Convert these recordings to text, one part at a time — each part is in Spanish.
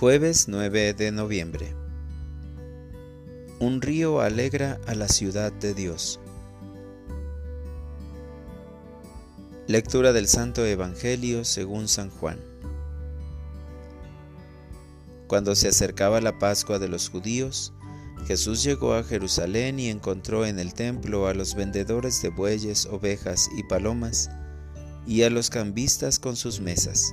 Jueves 9 de noviembre. Un río alegra a la ciudad de Dios. Lectura del Santo Evangelio según San Juan. Cuando se acercaba la Pascua de los judíos, Jesús llegó a Jerusalén y encontró en el templo a los vendedores de bueyes, ovejas y palomas, y a los cambistas con sus mesas.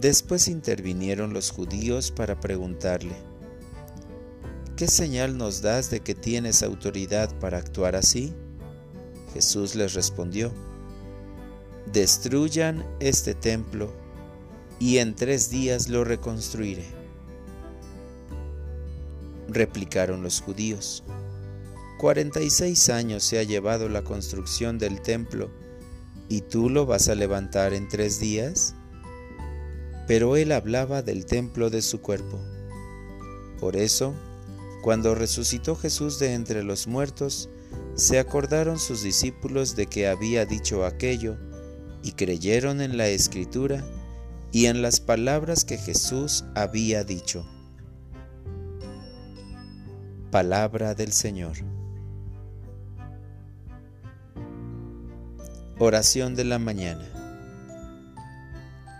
Después intervinieron los judíos para preguntarle, ¿qué señal nos das de que tienes autoridad para actuar así? Jesús les respondió, destruyan este templo y en tres días lo reconstruiré. Replicaron los judíos, cuarenta y seis años se ha llevado la construcción del templo y tú lo vas a levantar en tres días pero él hablaba del templo de su cuerpo. Por eso, cuando resucitó Jesús de entre los muertos, se acordaron sus discípulos de que había dicho aquello, y creyeron en la escritura y en las palabras que Jesús había dicho. Palabra del Señor. Oración de la mañana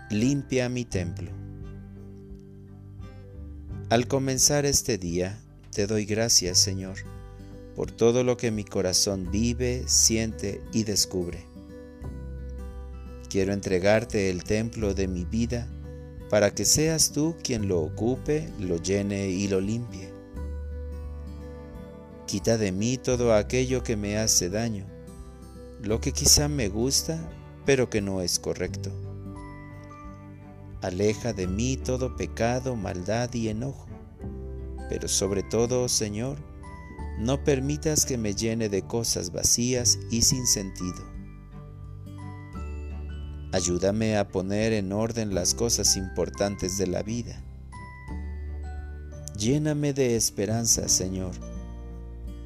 limpia mi templo. Al comenzar este día, te doy gracias, Señor, por todo lo que mi corazón vive, siente y descubre. Quiero entregarte el templo de mi vida para que seas tú quien lo ocupe, lo llene y lo limpie. Quita de mí todo aquello que me hace daño, lo que quizá me gusta, pero que no es correcto Aleja de mí todo pecado, maldad y enojo. Pero sobre todo, Señor, no permitas que me llene de cosas vacías y sin sentido. Ayúdame a poner en orden las cosas importantes de la vida. Lléname de esperanza, Señor,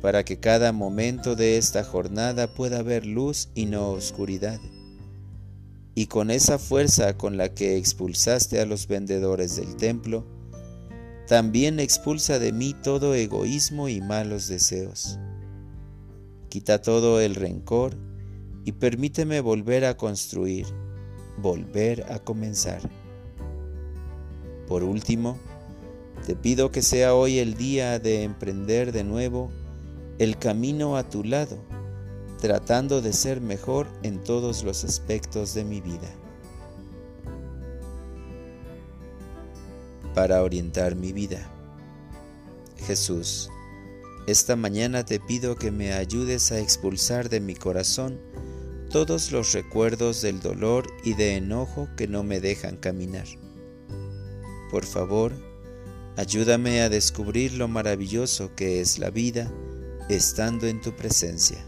para que cada momento de esta jornada pueda haber luz y no oscuridad y con esa fuerza con la que expulsaste a los vendedores del templo, también expulsa de mí todo egoísmo y malos deseos. Quita todo el rencor y permíteme volver a construir, volver a comenzar. Por último, te pido que sea hoy el día de emprender de nuevo el camino a tu lado tratando de ser mejor en todos los aspectos de mi vida. Para orientar mi vida. Jesús, esta mañana te pido que me ayudes a expulsar de mi corazón todos los recuerdos del dolor y de enojo que no me dejan caminar. Por favor, ayúdame a descubrir lo maravilloso que es la vida estando en tu presencia.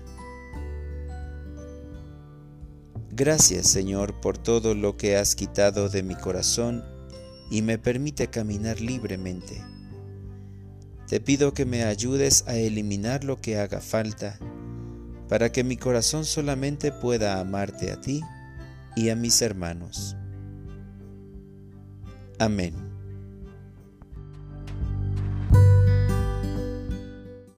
Gracias Señor por todo lo que has quitado de mi corazón y me permite caminar libremente. Te pido que me ayudes a eliminar lo que haga falta para que mi corazón solamente pueda amarte a ti y a mis hermanos. Amén.